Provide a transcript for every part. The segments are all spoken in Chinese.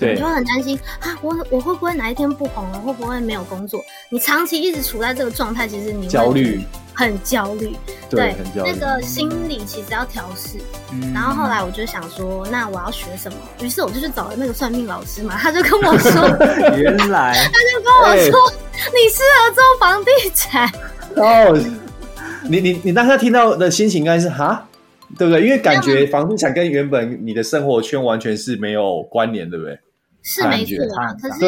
对，你就会很担心啊，我我会不会哪一天不红了？会不会没有工作？你长期一直处在这个状态，其实你会焦虑，很焦虑，对，很焦虑。那个心理其实要调试。嗯。然后后来我就想说，那我要学什么？于是我就去找了那个算命老师嘛，他就跟我说，原来，他就跟我说，欸、你适合做房地产。哦，你你你当时听到的心情应该是哈，对不对？因为感觉房地产跟原本你的生活圈完全是没有关联，对不对？是没错啊，可是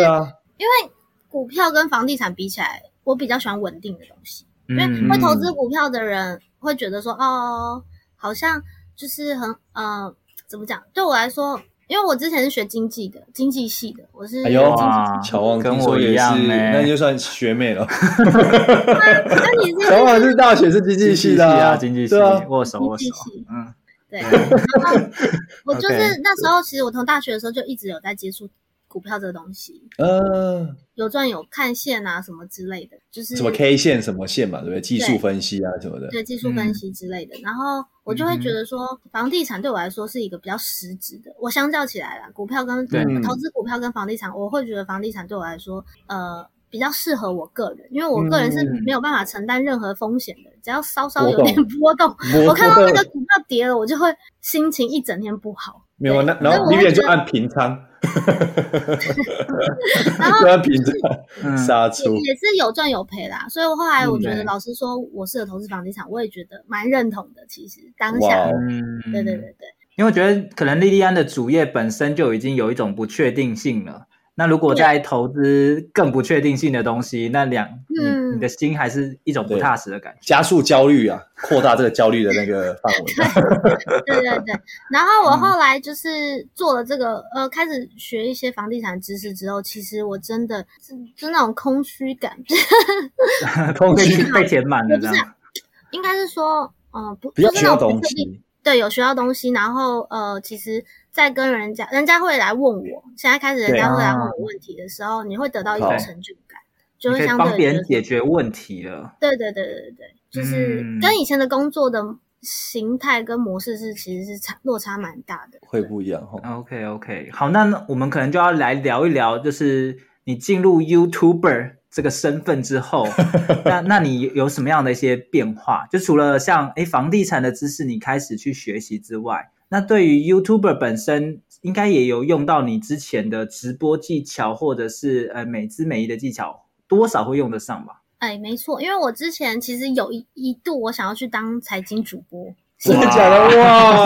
因为股票跟房地产比起来，我比较喜欢稳定的东西。因为会投资股票的人会觉得说，哦，好像就是很呃，怎么讲？对我来说，因为我之前是学经济的，经济系的，我是。哎呦，乔王跟我一样，那就算学妹了。那你是？乔王是大学是经济系的啊，经济系，握手握手，嗯。对，然后我就是 那时候，其实我从大学的时候就一直有在接触股票这个东西，嗯，有赚有看线啊什么之类的，就是什么 K 线什么线嘛，对不对？技术分析啊什么的，对，技术分析之类的。然后我就会觉得说，房地产对我来说是一个比较实质的。我相较起来啦，股票跟投资股票跟房地产，我会觉得房地产对我来说，呃。比较适合我个人，因为我个人是没有办法承担任何风险的。嗯、只要稍稍有点波动，我看到那个股票跌了，我就会心情一整天不好。没有，那然后你也就按平仓，然后按平仓杀出，也是有赚有赔啦。所以我后来我觉得，老师说，我适合投资房地产，我也觉得蛮认同的。其实当下，对对对对，因为我觉得可能莉莉安的主业本身就已经有一种不确定性了。那如果在投资更不确定性的东西，那两你你的心还是一种不踏实的感觉，加速焦虑啊，扩大这个焦虑的那个范围。对对对。然后我后来就是做了这个，呃，开始学一些房地产知识之后，其实我真的是就那种空虚感，空虚被填满了这样。应该是说，嗯，不，比较需要东西。对，有学到东西，然后呃，其实，在跟人家，人家会来问我，现在开始人家会来问我问题的时候，啊、你会得到一种成就感，就会相对帮别人解决问题了。对对对对对对，就是跟以前的工作的形态跟模式是其实是差落差蛮大的，会不一样哈。OK OK，好，那我们可能就要来聊一聊，就是你进入 YouTuber。这个身份之后，那那你有什么样的一些变化？就除了像诶房地产的知识你开始去学习之外，那对于 YouTuber 本身，应该也有用到你之前的直播技巧，或者是呃美姿美仪的技巧，多少会用得上吧？哎，没错，因为我之前其实有一一度我想要去当财经主播。真的假的哇？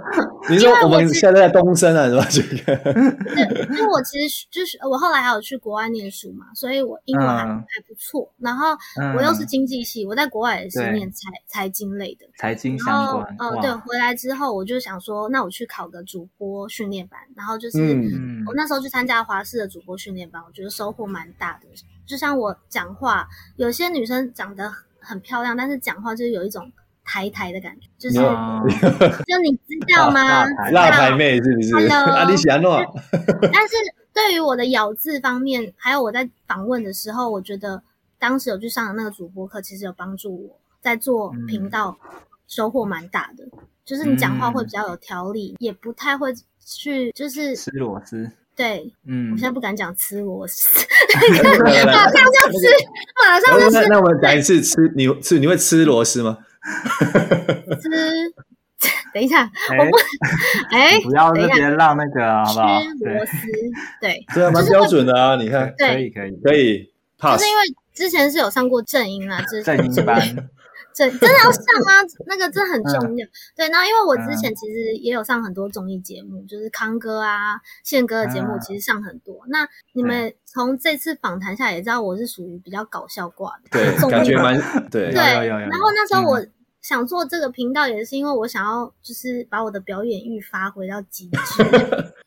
你说我们现在在东升啊，是吧？这个，对，因为我其实就是我后来还有去国外念书嘛，所以我英文还还不错。然后我又是经济系，我在国外也是念财财经类的，财经相关。哦，对，回来之后我就想说，那我去考个主播训练班，然后就是我那时候去参加华视的主播训练班，我觉得收获蛮大的。就像我讲话，有些女生长得很漂亮，但是讲话就是有一种。台台的感觉，就是 就你知道吗？辣台妹是不是？啊，你喜欢诺。但是对于我的咬字方面，还有我在访问的时候，我觉得当时有去上的那个主播课，其实有帮助我在做频道，收获蛮大的。就是你讲话会比较有条理，也不太会去就是吃螺丝。对，嗯，我现在不敢讲吃螺丝，马上就吃，马上就吃。那我们讲一次吃，你吃你会吃螺丝吗？吃，等一下，我不，哎，不要那边让那个好不好？吃螺丝，对，这蛮标准的啊，你看，可以可以。可以，就是因为之前是有上过正音啊，这正音班，正真的要上啊，那个真的很重要。对，然后因为我之前其实也有上很多综艺节目，就是康哥啊、宪哥的节目，其实上很多。那你们从这次访谈下也知道，我是属于比较搞笑挂的，对，感觉蛮对。对，然后那时候我。想做这个频道也是因为我想要，就是把我的表演欲发挥到极致。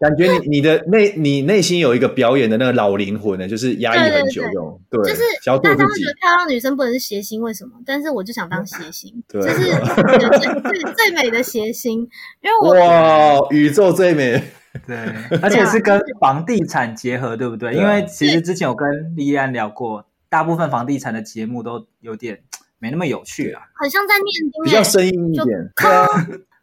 感觉你你的内你内心有一个表演的那个老灵魂呢，就是压抑很久这种，对，就是。大家觉得漂亮女生不能是谐星，为什么？但是我就想当谐星，对，就是最最最美的谐星，因为我哇，宇宙最美，对，而且是跟房地产结合，对不对？因为其实之前有跟莉莉安聊过，大部分房地产的节目都有点没那么有趣啊，很像在念经，比较生硬一点，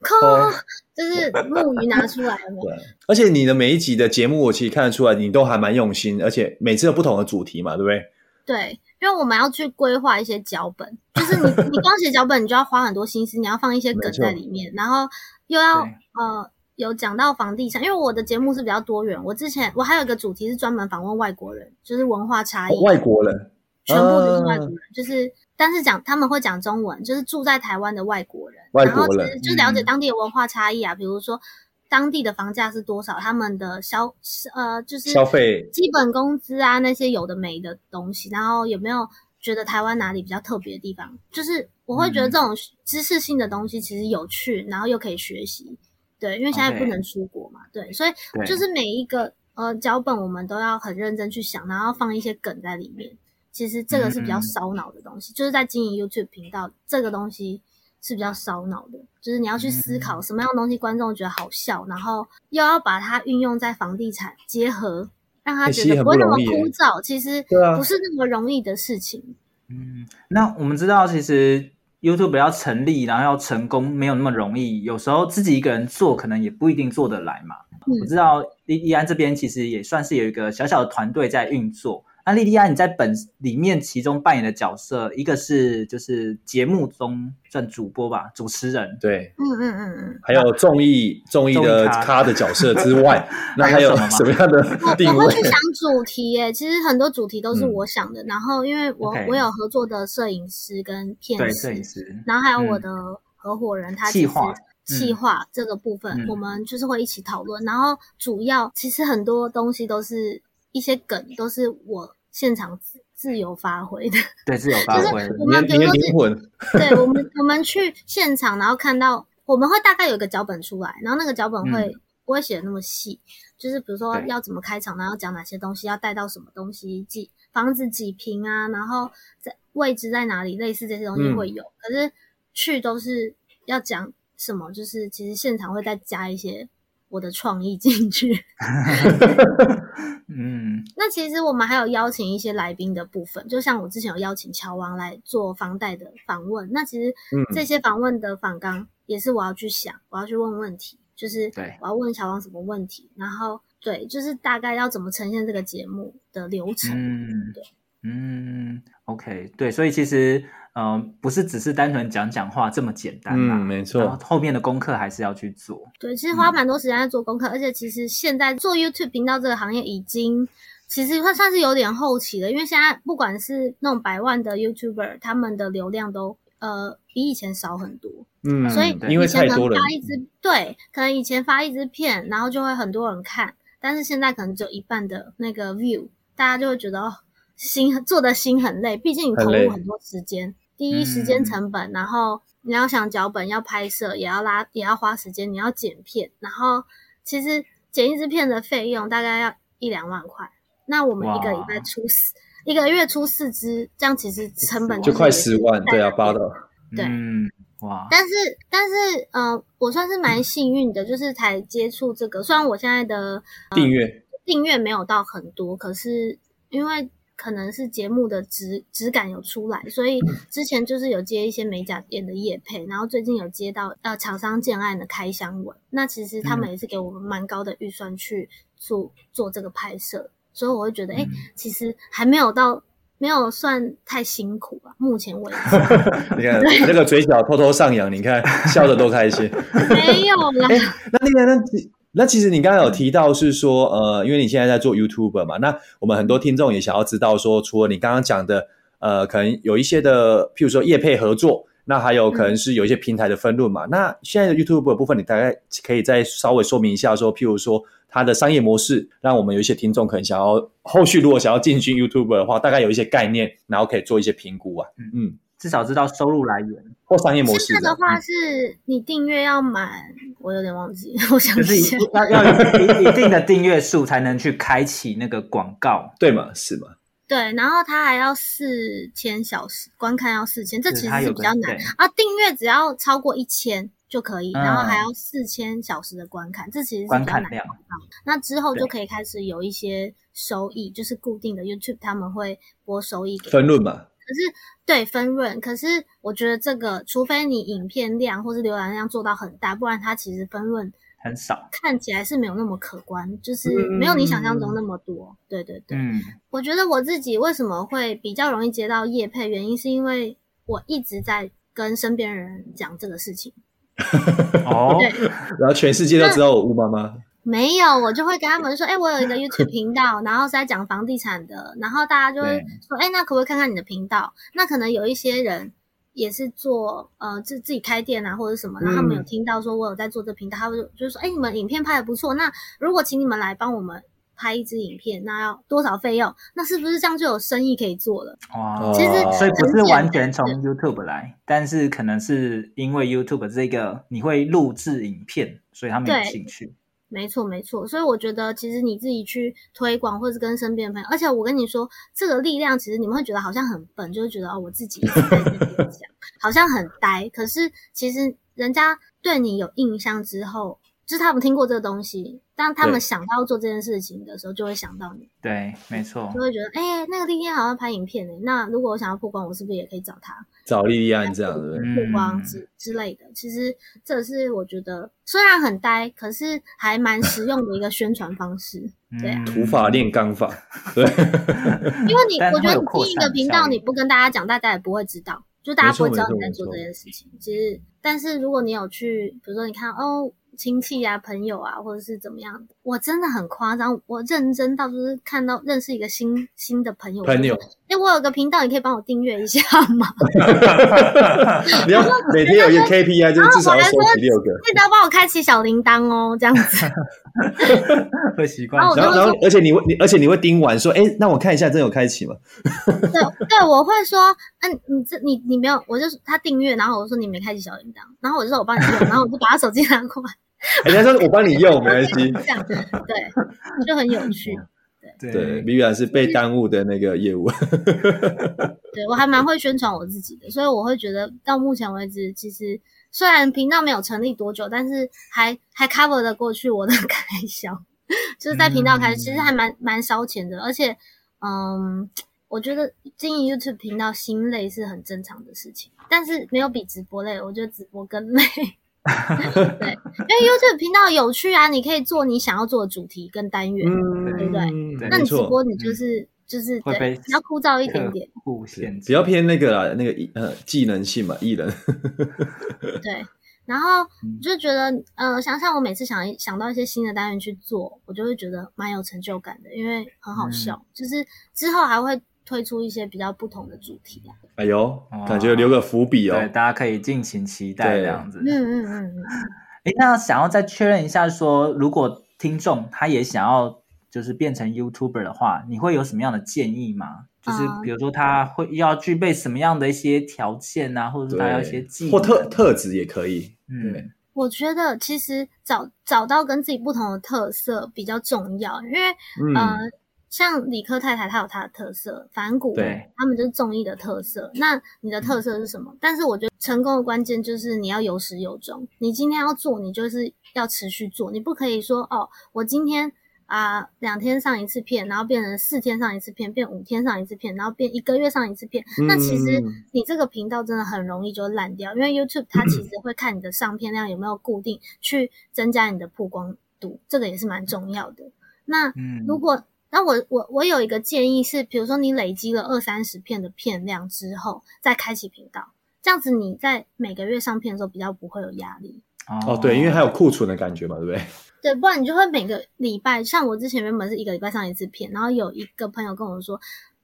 抠，就是木鱼拿出来了。对，而且你的每一集的节目，我其实看得出来，你都还蛮用心，而且每次有不同的主题嘛，对不对？对，因为我们要去规划一些脚本，就是你你光写脚本，你就要花很多心思，你要放一些梗在里面，然后又要呃有讲到房地产，因为我的节目是比较多元，我之前我还有一个主题是专门访问外国人，就是文化差异，哦、外国人，全部都是外国人，呃、就是。但是讲他们会讲中文，就是住在台湾的外国人，外国人然后其实就了解当地的文化差异啊，嗯、比如说当地的房价是多少，他们的消呃就是消费基本工资啊那些有的没的东西，然后有没有觉得台湾哪里比较特别的地方？就是我会觉得这种知识性的东西其实有趣，然后又可以学习，对，因为现在不能出国嘛，对，所以就是每一个呃脚本我们都要很认真去想，然后放一些梗在里面。其实这个是比较烧脑的东西，嗯、就是在经营 YouTube 频道，这个东西是比较烧脑的，就是你要去思考什么样的东西观众觉得好笑，然后又要把它运用在房地产结合，让他觉得不会那么枯燥。其实不是那么容易的事情。嗯，那我们知道，其实 YouTube 要成立，然后要成功，没有那么容易。有时候自己一个人做，可能也不一定做得来嘛。嗯、我知道依依安这边其实也算是有一个小小的团队在运作。那莉莉安，你在本里面其中扮演的角色，一个是就是节目中算主播吧，主持人。对，嗯嗯嗯嗯。还有综艺综艺的咖的角色之外，那还有什么样的定位？我会去想主题耶，其实很多主题都是我想的。然后，因为我我有合作的摄影师跟片师，摄影师，然后还有我的合伙人，他计划企划这个部分，我们就是会一起讨论。然后，主要其实很多东西都是一些梗，都是我。现场自自由发挥的，对，自由发挥。就是我们比如说，对，我们我们去现场，然后看到我们会大概有一个脚本出来，然后那个脚本会不会写的那么细，就是比如说要怎么开场，然后讲哪些东西，要带到什么东西，几房子几平啊，然后在位置在哪里，类似这些东西会有。可是去都是要讲什么，就是其实现场会再加一些。我的创意进去，嗯，那其实我们还有邀请一些来宾的部分，就像我之前有邀请乔王来做房贷的访问，那其实这些访问的访纲也是我要去想，我要去问问题，就是我要问乔王什么问题，然后对，就是大概要怎么呈现这个节目的流程，嗯，对，嗯，OK，对，所以其实。嗯、呃，不是只是单纯讲讲话这么简单嘛？嗯，没错。然后后面的功课还是要去做。对，其实花蛮多时间在做功课，嗯、而且其实现在做 YouTube 频道这个行业已经其实算算是有点后期了，因为现在不管是那种百万的 YouTuber，他们的流量都呃比以前少很多。嗯，所以以前可能发一支对，可能以前发一支片，然后就会很多人看，但是现在可能只有一半的那个 view，大家就会觉得哦，心做的心很累，毕竟你投入很多时间。第一时间成本，嗯、然后你要想脚本，要拍摄，也要拉，也要花时间，你要剪片，然后其实剪一支片的费用大概要一两万块。那我们一个礼拜出四，一个月出四支，这样其实成本就，就快十万，对啊，八的。对，嗯，哇。但是但是，呃，我算是蛮幸运的，就是才接触这个。虽然我现在的、呃、订阅订阅没有到很多，可是因为。可能是节目的质质感有出来，所以之前就是有接一些美甲店的业配，然后最近有接到呃厂商建案的开箱文，那其实他们也是给我们蛮高的预算去做做这个拍摄，所以我会觉得，哎、欸，其实还没有到没有算太辛苦吧，目前为止。你看对那个嘴角偷偷上扬，你看笑得多开心。没有啦。欸、那另外那。那其实你刚刚有提到是说，呃，因为你现在在做 YouTuber 嘛，那我们很多听众也想要知道说，除了你刚刚讲的，呃，可能有一些的，譬如说业配合作，那还有可能是有一些平台的分润嘛。嗯、那现在的 YouTuber 部分，你大概可以再稍微说明一下，说，譬如说它的商业模式，让我们有一些听众可能想要后续如果想要进军 YouTuber 的话，大概有一些概念，然后可以做一些评估啊。嗯嗯。至少知道收入来源或商业模式。现在的话是你订阅要满，我有点忘记，我想就是要要有一定的订阅数才能去开启那个广告，对吗？是吗？对，然后它还要四千小时观看，要四千，这其实是比较难啊。订阅只要超过一千就可以，然后还要四千小时的观看，这其实是比较难的。那之后就可以开始有一些收益，就是固定的 YouTube 他们会拨收益给分润嘛。可是，对分润，可是我觉得这个，除非你影片量或是浏览量做到很大，不然它其实分润很少，看起来是没有那么可观，就是没有你想象中那么多。嗯、对对对，嗯，我觉得我自己为什么会比较容易接到业配，原因是因为我一直在跟身边人讲这个事情。哦，对，然后全世界都知道我乌妈妈。没有，我就会跟他们说，哎，我有一个 YouTube 频道，然后是在讲房地产的，然后大家就会说，哎，那可不可以看看你的频道？那可能有一些人也是做呃自自己开店啊或者什么，然后他们有听到说我有在做这频道，他们就就说，哎，你们影片拍的不错，那如果请你们来帮我们拍一支影片，那要多少费用？那是不是这样就有生意可以做了？哇，其实所以不是完全从 YouTube 来，但是可能是因为 YouTube 这个你会录制影片，所以他们有兴趣。没错，没错，所以我觉得其实你自己去推广，或是跟身边的朋友，而且我跟你说，这个力量其实你们会觉得好像很笨，就会觉得哦，我自己一直在这边讲，好像很呆。可是其实人家对你有印象之后，就是他们听过这个东西，当他们想到做这件事情的时候，就会想到你。对，没错，就会觉得，哎、欸，那个丽丽好像拍影片诶，那如果我想要曝光，我是不是也可以找他？找莉莉安这样子曝光之之类的，其实这是我觉得虽然很呆，可是还蛮实用的一个宣传方式。对啊，土法炼钢法。对，因为你我觉得你第一个频道你不跟大家讲，大家也不会知道，就大家不会知道你在做这件事情。其实，但是如果你有去，比如说你看哦。亲戚啊，朋友啊，或者是怎么样的，我真的很夸张，我认真到就是看到认识一个新新的朋友，朋友，哎，我有个频道，你可以帮我订阅一下吗？你要每天有一个 KPI，就是至少要收十六个，记得帮我开启小铃铛哦，这样子 会习惯。然后，然后，而且你会，你而且你会盯完说，哎，那我看一下，真有开启吗？对对，我会说，嗯，你这你你没有，我就他订阅，然后我说你没开启小铃铛，然后我就说我帮你用，然后我就把他手机拿过来。人家说我帮你用没关系，这样对，就很有趣。对对，Vivian 是被耽误的那个业务。对，我还蛮会宣传我自己的，所以我会觉得到目前为止，其实虽然频道没有成立多久，但是还还 cover 得过去我的开销。就是在频道开始，其实还蛮蛮烧钱的，而且嗯，我觉得经营 YouTube 频道心累是很正常的事情，但是没有比直播累，我觉得直播更累。对，因为 YouTube 频道有趣啊，你可以做你想要做的主题跟单元，嗯、对不对？对，那你直播你就是、嗯、就是对，比较枯燥一点点，比较偏那个啦，那个呃技能性嘛，艺人。对，然后就觉得呃，想想我每次想想到一些新的单元去做，我就会觉得蛮有成就感的，因为很好笑，嗯、就是之后还会。推出一些比较不同的主题啊！哎呦，感觉留个伏笔哦，对，大家可以尽情期待这样子。嗯嗯嗯嗯。哎，那想要再确认一下说，说如果听众他也想要就是变成 YouTuber 的话，你会有什么样的建议吗？就是比如说他会要具备什么样的一些条件啊，或者是他要一些技能或特特质也可以。嗯，我觉得其实找找到跟自己不同的特色比较重要，因为嗯。呃像理科太太，她有她的特色，反骨，对，他们就是综艺的特色。那你的特色是什么？嗯、但是我觉得成功的关键就是你要有始有终。你今天要做，你就是要持续做，你不可以说哦，我今天啊、呃、两天上一次片，然后变成四天上一次片，变五天上一次片，然后变一个月上一次片。嗯、那其实你这个频道真的很容易就烂掉，因为 YouTube 它其实会看你的上片量有没有固定，去增加你的曝光度，这个也是蛮重要的。那如果、嗯那我我我有一个建议是，比如说你累积了二三十片的片量之后，再开启频道，这样子你在每个月上片的时候比较不会有压力。哦，对，因为还有库存的感觉嘛，对不对？对，不然你就会每个礼拜，像我之前原本是一个礼拜上一次片，然后有一个朋友跟我说，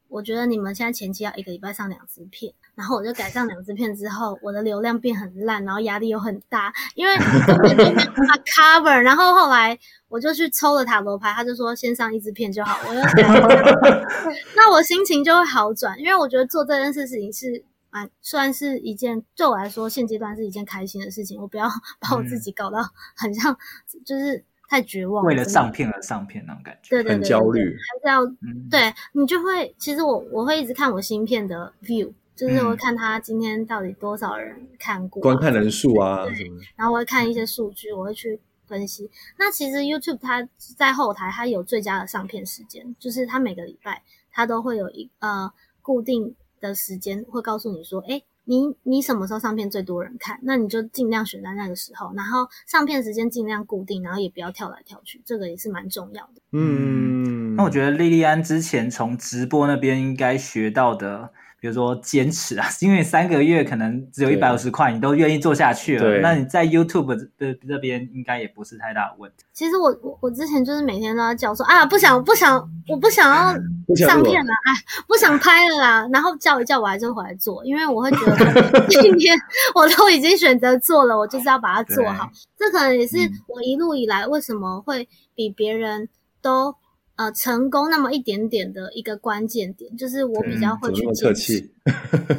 我觉得你们现在前期要一个礼拜上两次片。然后我就改上两支片之后，我的流量变很烂，然后压力又很大，因为根本就没有办法 cover。然后后来我就去抽了塔罗牌，他就说先上一支片就好。我就 那我心情就会好转，因为我觉得做这件事情是蛮算是一件对我来说现阶段是一件开心的事情。我不要把我自己搞到很像，就是太绝望，为了上片而上片那种感觉，对对对，很焦虑，还是要、嗯、对你就会，其实我我会一直看我芯片的 view。就是我会看他今天到底多少人看过、啊，观看人数啊，对，然后我会看一些数据，我会去分析。那其实 YouTube 它在后台它有最佳的上片时间，就是它每个礼拜它都会有一呃固定的时间会告诉你说，诶，你你什么时候上片最多人看，那你就尽量选在那个时候，然后上片时间尽量固定，然后也不要跳来跳去，这个也是蛮重要的。嗯，那我觉得莉莉安之前从直播那边应该学到的。比如说坚持啊，因为三个月可能只有一百五十块，你都愿意做下去了。那你在 YouTube 的这边应该也不是太大的问题。其实我我我之前就是每天都要叫说啊，不想不想，我不想要 上片了，哎，不想拍了啦。然后叫一叫，我还是回来做，因为我会觉得 今天我都已经选择做了，我就是要把它做好。这可能也是我一路以来为什么会比别人都。呃，成功那么一点点的一个关键点，就是我比较会去坚持。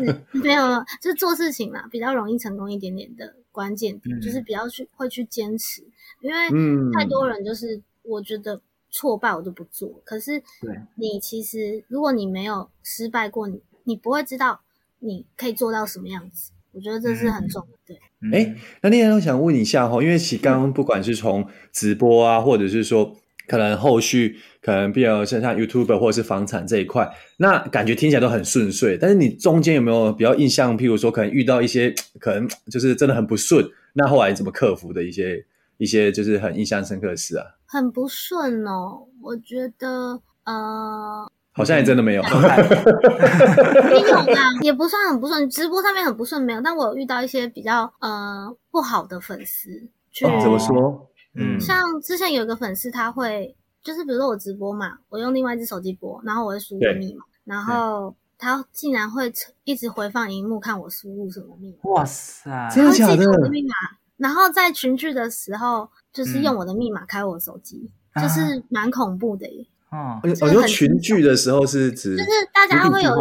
嗯，没有，就是做事情嘛，比较容易成功一点点的关键点，嗯、就是比较去会去坚持。因为太多人就是我觉得挫败我就不做，嗯、可是你其实如果你没有失败过，你你不会知道你可以做到什么样子。我觉得这是很重要的。对，哎、嗯，那另外我想问你一下哈，因为其实刚刚不管是从直播啊，或者是说。可能后续可能比较像像 YouTuber 或者是房产这一块，那感觉听起来都很顺遂。但是你中间有没有比较印象？譬如说，可能遇到一些 可能就是真的很不顺，那后来怎么克服的一些 一些就是很印象深刻的事啊？很不顺哦，我觉得呃，好像也真的没有，没有啦，也不算很不顺。直播上面很不顺没有，但我有遇到一些比较呃不好的粉丝去、哦、怎么说？嗯，像之前有个粉丝，他会就是比如说我直播嘛，我用另外一只手机播，然后我会输入密码，然后他竟然会一直回放荧幕看我输入什么密码。哇塞，真的假的？我的密码，然后在群聚的时候，就是用我的密码开我手机，嗯、就是蛮恐怖的耶。哦，我觉得群聚的时候是指就是大家会有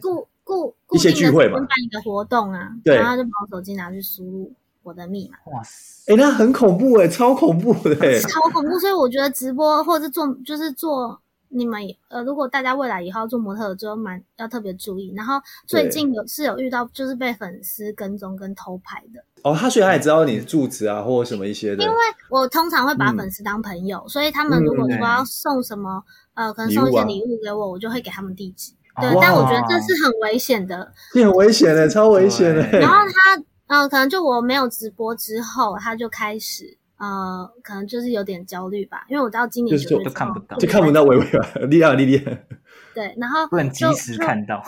固固固定的办一个活动啊，对，然后就把我手机拿去输入。我的密码，哇塞，哎、欸，那很恐怖哎，超恐怖的哎，超恐怖。所以我觉得直播或者是做，就是做你们呃，如果大家未来以后要做模特，就蛮要特别注意。然后最近有是有遇到，就是被粉丝跟踪跟偷拍的。哦，他虽然也知道你的住址啊，或者什么一些的。因为我通常会把粉丝当朋友，嗯、所以他们如果说要送什么，嗯、呃，可能送一些礼物给我，我就会给他们地址。对，但我觉得这是很危险的，你很危险的，超危险的。然后他。嗯、呃，可能就我没有直播之后，他就开始呃，可能就是有点焦虑吧，因为我到今年就看不到，就看不到微微 了，厉害厉害。对，然后不能及时看到，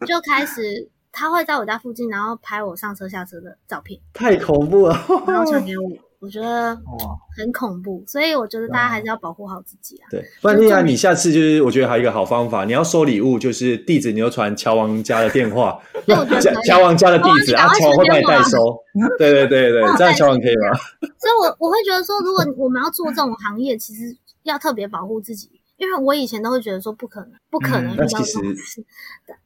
就，就开始他会在我家附近，然后拍我上车下车的照片，太恐怖了，然后传给我。我觉得，很恐怖，所以我觉得大家还是要保护好自己啊。对，不然你下次就是，我觉得还有一个好方法，你要收礼物，就是地址你就传乔王家的电话，乔王家的地址啊，乔王会帮你代收。对对对对，这样乔王可以吗？所以我我会觉得说，如果我们要做这种行业，其实要特别保护自己，因为我以前都会觉得说不可能，不可能遇到这种事。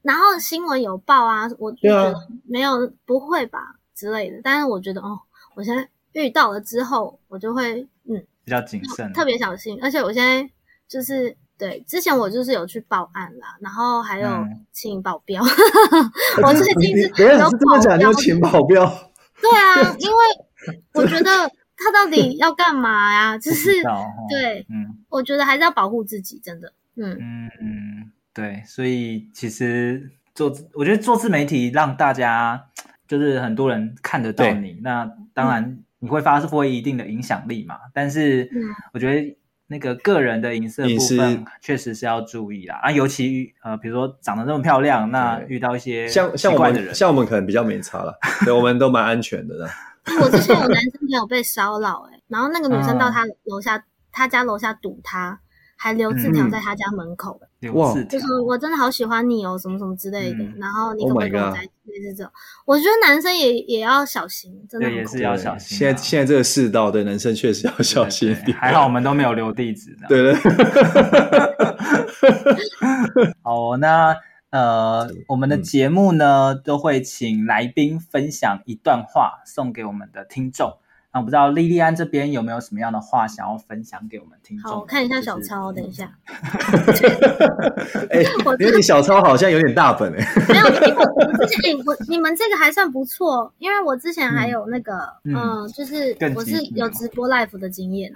然后新闻有报啊，我就觉得没有不会吧之类的，但是我觉得哦，我现在。遇到了之后，我就会嗯比较谨慎，特别小心。而且我现在就是对之前我就是有去报案啦，然后还有请保镖。嗯、我最近是有保镖，要请保镖。对啊，因为我觉得他到底要干嘛呀？就是对，嗯，我觉得还是要保护自己，真的，嗯嗯嗯，对。所以其实做，我觉得做自媒体让大家就是很多人看得到你，那当然。嗯你会发挥一定的影响力嘛？但是我觉得那个个人的隐私部分确实是要注意啦。啊，尤其呃，比如说长得那么漂亮，那遇到一些像像我们像我们可能比较没差了，对，我们都蛮安全的。我之前有男生朋友被骚扰，哎，然后那个女生到他楼下，他家楼下堵他。还留字条在他家门口的，哇！就是我真的好喜欢你哦，什么什么之类的。然后你可不可以跟我在一起？这种，我觉得男生也也要小心，真的也是要小心。现在现在这个世道的男生确实要小心一点。还好我们都没有留地址。对对。好，那呃，我们的节目呢、嗯、都会请来宾分享一段话送给我们的听众。那我不知道莉莉安这边有没有什么样的话想要分享给我们听众？好，我看一下小抄，就是、等一下。哎、欸，我觉得你小抄好像有点大本哎、欸。没有，我之前我你们这个还算不错，因为我之前还有那个嗯、呃，就是我是有直播 live 的经验。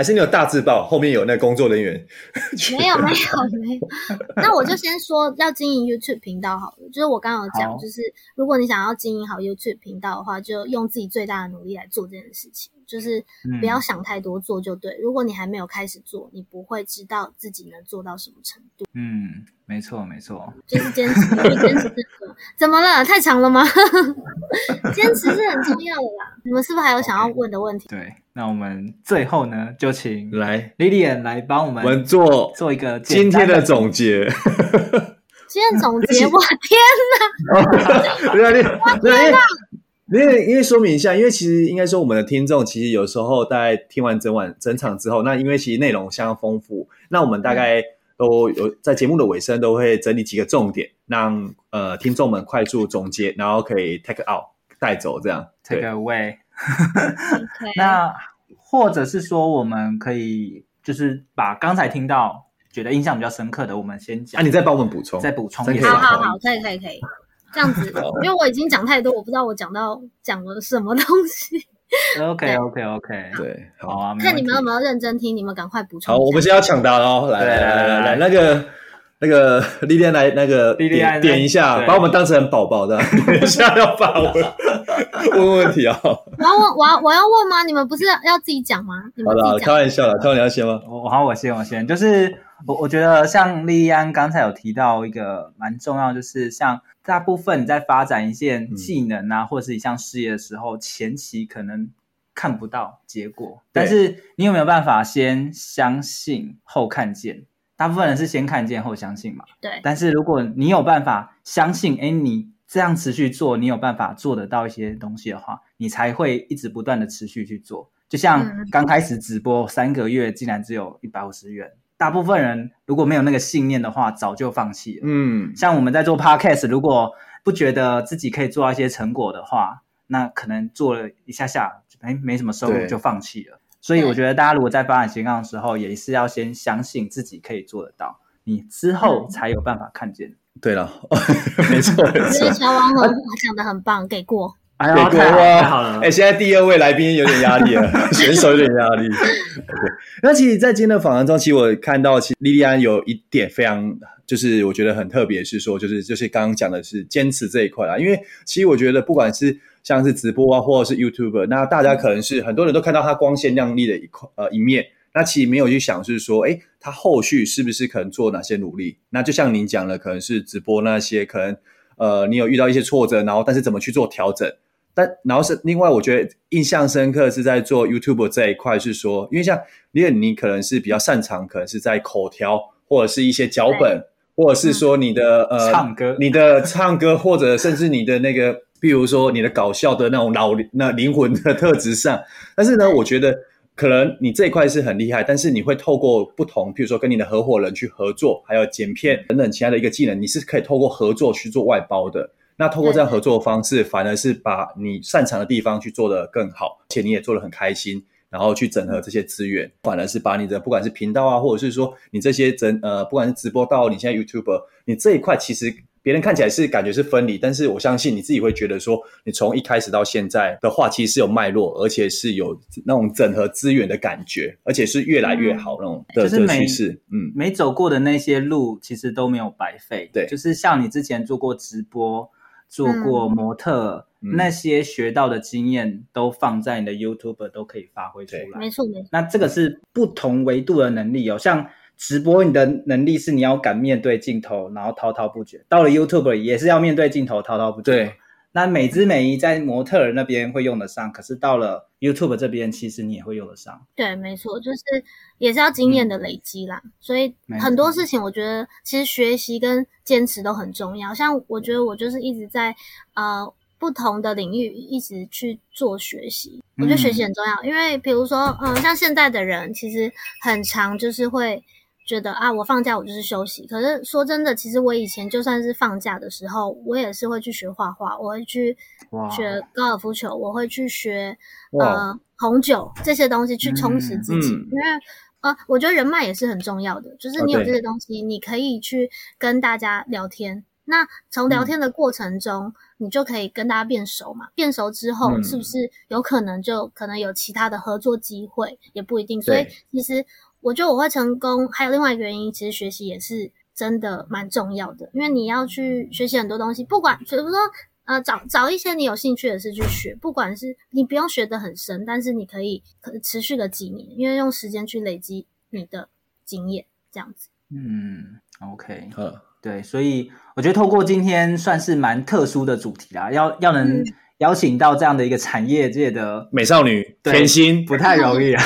还是你有大字报，后面有那工作人员？没有没有没有。那我就先说要经营 YouTube 频道好了，就是我刚刚有讲，就是如果你想要经营好 YouTube 频道的话，就用自己最大的努力来做这件事情，就是不要想太多，做就对。如果你还没有开始做，你不会知道自己能做到什么程度。嗯。没错，没错，就是坚持，坚持这个。怎么了？太长了吗？坚持是很重要的啦。你们是不是还有想要问的问题？Okay. 对，那我们最后呢，就请来 Lilian 来帮我们，我们做做一个今天的总结。今天总结，我天哪！对啊，你对啊，因为因为说明一下，因为其实应该说我们的听众其实有时候在听完整晚整场之后，那因为其实内容相当丰富，那我们大概。嗯都有在节目的尾声都会整理几个重点，让呃听众们快速总结，然后可以 take out 带走这样 take away。那或者是说，我们可以就是把刚才听到觉得印象比较深刻的，我们先讲。啊，你再帮我们补充，再补充一下。好好好，可以可以可以，这样子，因为我已经讲太多，我不知道我讲到讲了什么东西。OK OK OK，对，好啊。看你们有没有认真听，你们赶快补充。好，我们先要抢答哦，来来来来来，那个那个莉莉安来那个点点一下，把我们当成宝宝的，等一下要发问问问题啊。我要问，我要我要问吗？你们不是要自己讲吗？好了，开玩笑了，开玩笑先吗？我好，我先我先，就是我我觉得像莉莉安刚才有提到一个蛮重要，就是像。大部分你在发展一件技能啊，嗯、或者是一项事业的时候，前期可能看不到结果，但是你有没有办法先相信后看见？大部分人是先看见后相信嘛。对。但是如果你有办法相信，哎，你这样持续做，你有办法做得到一些东西的话，你才会一直不断的持续去做。就像刚开始直播三个月，竟然只有一百五十元。大部分人如果没有那个信念的话，早就放弃了。嗯，像我们在做 podcast，如果不觉得自己可以做到一些成果的话，那可能做了一下下，哎，没什么收入就放弃了。所以我觉得大家如果在发展斜杠的时候，也是要先相信自己可以做得到，你之后才有办法看见。对了，没错，没错。小王我讲的很棒，给过。哎呀，太好了！哎，现在第二位来宾有点压力了，选手有点压力。Okay. 那其实，在今天的访谈中，其实我看到，其实莉莉安有一点非常，就是我觉得很特别，是说，就是就是刚刚讲的是坚持这一块啊。因为其实我觉得，不管是像是直播啊，或者是 YouTuber，那大家可能是很多人都看到他光鲜亮丽的一块呃一面，那其实没有去想，是说，哎，他后续是不是可能做哪些努力？那就像您讲的，可能是直播那些，可能呃，你有遇到一些挫折，然后但是怎么去做调整？但然后是另外，我觉得印象深刻是在做 YouTube 这一块，是说，因为像你，你可能是比较擅长，可能是在口条或者是一些脚本，或者是说你的、嗯、呃唱歌，你的唱歌，或者甚至你的那个，比如说你的搞笑的那种老那灵魂的特质上。但是呢，我觉得可能你这一块是很厉害，但是你会透过不同，比如说跟你的合伙人去合作，还有剪片等等其他的一个技能，你是可以透过合作去做外包的。那透过这样合作的方式，反而是把你擅长的地方去做得更好，而且你也做得很开心，然后去整合这些资源，反而是把你的不管是频道啊，或者是说你这些整呃，不管是直播到你现在 YouTuber，你这一块其实别人看起来是感觉是分离，但是我相信你自己会觉得说，你从一开始到现在的话，其实是有脉络，而且是有那种整合资源的感觉，而且是越来越好那种的趋势。嗯，没走过的那些路其实都没有白费。对，就是像你之前做过直播。做过模特，嗯、那些学到的经验都放在你的 YouTube 都可以发挥出来。没错没错。那这个是不同维度的能力哦。像直播，你的能力是你要敢面对镜头，然后滔滔不绝。到了 YouTube 也是要面对镜头，滔滔不绝。对。那美姿美仪在模特儿那边会用得上，可是到了 YouTube 这边，其实你也会用得上。对，没错，就是也是要经验的累积啦。嗯、所以很多事情，我觉得其实学习跟坚持都很重要。像我觉得我就是一直在呃不同的领域一直去做学习，我觉得学习很重要。嗯、因为比如说，嗯，像现在的人其实很常就是会。觉得啊，我放假我就是休息。可是说真的，其实我以前就算是放假的时候，我也是会去学画画，我会去学高尔夫球，我会去学呃红酒这些东西去充实自己，嗯嗯、因为呃，我觉得人脉也是很重要的，就是你有这些东西，你可以去跟大家聊天。那从聊天的过程中，嗯、你就可以跟大家变熟嘛。变熟之后，是不是有可能就可能有其他的合作机会？也不一定。所以其实我觉得我会成功，还有另外一个原因，其实学习也是真的蛮重要的。因为你要去学习很多东西，不管比如说呃找找一些你有兴趣的事去学，不管是你不用学得很深，但是你可以可持续个几年，因为用时间去累积你的经验，这样子。嗯，OK，呵对，所以我觉得透过今天算是蛮特殊的主题啦，要要能邀请到这样的一个产业界的美少女甜心，不太容易啊。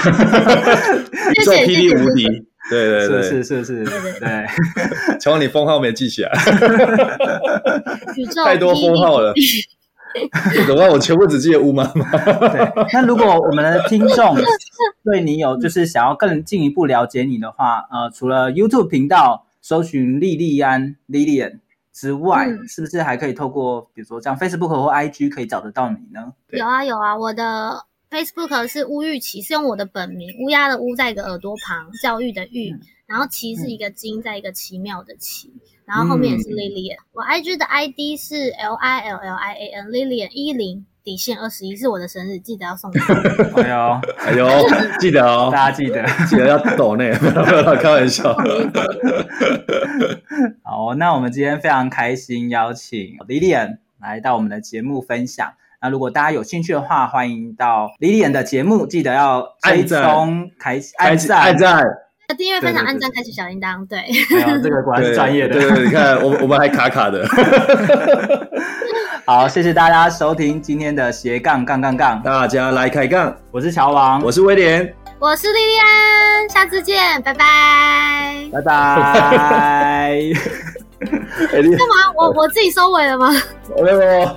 宇宙霹雳无敌，对对对，是是是是，对。希望你封号没记起来，宇宙太多封号了。怎么我全部只记得乌妈妈？对。那如果我们的听众对你有就是想要更进一步了解你的话，呃，除了 YouTube 频道。搜寻莉莉安 Lilian 之外，嗯、是不是还可以透过比如说这样 Facebook 或 IG 可以找得到你呢？有啊有啊，我的 Facebook 是乌玉琪，是用我的本名乌鸦的乌在一个耳朵旁，教育的育，嗯、然后琪是一个金，在一个奇妙的奇，然后后面也是 Lilian。嗯、我 IG 的 ID 是 L I L L I A N Lilian 一零。底线二十一是我的生日，记得要送给我。哎呦，哎呦，记得哦，大家记得，记得要抖那个开玩笑。好，那我们今天非常开心邀请 Lilian 来到我们的节目分享。那如果大家有兴趣的话，欢迎到 Lilian 的节目，记得要追踪、开按赞、按赞、订阅、分享、按赞、开启小铃铛。对，这个果然是专业的。对对，你看，我我们还卡卡的。好，谢谢大家收听今天的斜杠杠杠杠，大家来开杠。我是乔王，我是威廉，我是莉莉安，下次见，拜拜，拜拜。干嘛？我我自己收尾了吗？没 有没有，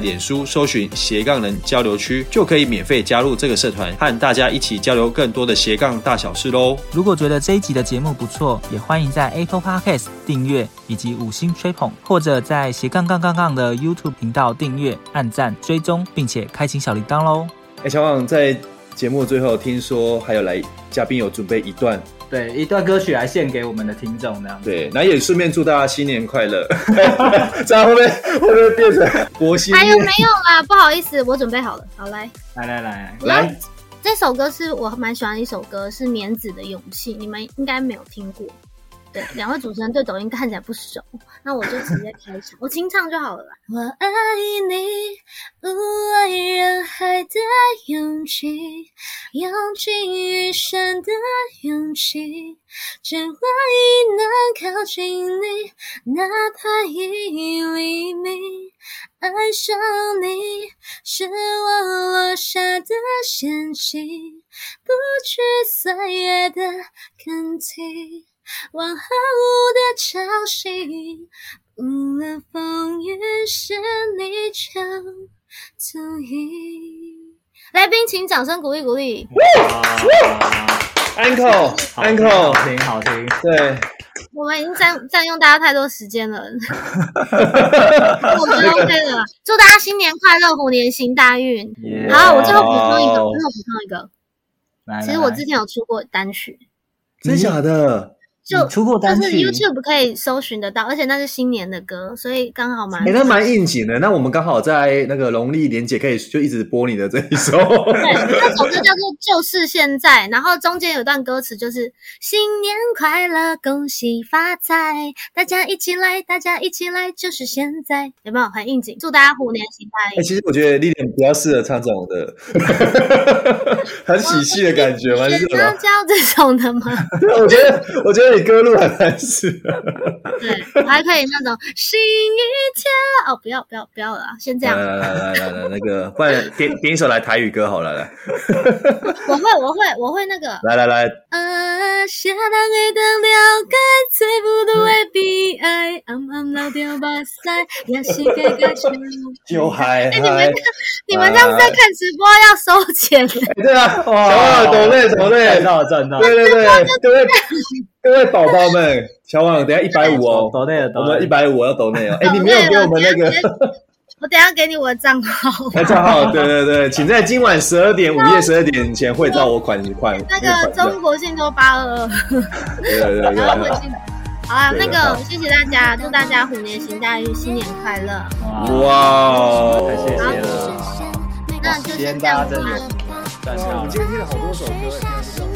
脸书搜寻斜杠人交流区，就可以免费加入这个社团，和大家一起交流更多的斜杠大小事喽。如果觉得这一集的节目不错，也欢迎在 Apple Podcast 订阅以及五星。吹捧，或者在斜杠杠杠杠的 YouTube 频道订阅、按赞、追踪，并且开启小铃铛喽。哎，小王在节目最后听说还有来嘉宾有准备一段，对，一段歌曲来献给我们的听众，这样对，那也顺便祝大家新年快乐。这样会不会会不会变成国新？还有没有啦？不好意思，我准备好了。好，来来来来来，这首歌是我蛮喜欢的一首歌，是棉子的勇气，你们应该没有听过。对，两位主持人对抖音看起来不熟，那我就直接开场，我清唱就好了啦。我爱你，无畏人海的勇气，用尽余生的勇气，只为能靠近你，哪怕一厘米。爱上你是我落下的陷阱，不惧岁月的更替。往后的潮汐，无论风雨，是你就足矣。来宾，请掌声鼓励鼓励。Uncle，Uncle，好听好听。对，我们已经占占用大家太多时间了，我觉得 OK 了。祝大家新年快乐，虎年行大运。好，我最后补充一个，最后补充一个。来其实我之前有出过单曲，真假的？就出过单曲，但是 YouTube 可以搜寻得到，而且那是新年的歌，所以刚好蛮。哎、欸，那蛮应景的。那我们刚好在那个农历年节可以就一直播你的这一首。对，那首歌叫做《就是现在》，然后中间有段歌词就是“新年快乐，恭喜发财，大家一起来，大家一起来，就是现在”，有没有很应景？祝大家虎年行大运。哎、欸，其实我觉得 Lilian 比较适合唱这种的，很喜气的感觉吗？是要教这种的吗？我觉得，我觉得。得你歌路还蛮适合。对，我还可以那种新一跳。哦，不要不要不要了，先这样。来来来来来，那个，不然点点一首来台语歌好了，来。我会我会我会那个。来来来。啊，谁人会当了解最不独的悲哀？暗暗流掉目屎，也是该该收。就嗨哎，你们你们这样在看直播要收钱的？对啊，小网抖内抖内，赚 到赚到。对对对，各位 各位宝宝们，小王等下一百五哦，抖内的，我们一百五要抖内哦。哎，你没有给我们那个？我等下给你我的账号。账号，对对对，请在今晚十二点，午夜十二点前汇到我款款。那个中国信托八二二。对对对对。好啊，那个谢谢大家，祝大家虎年行大运，新年快乐！哇，太谢谢了。那就先这样子。哇，我们今天听了好多首歌。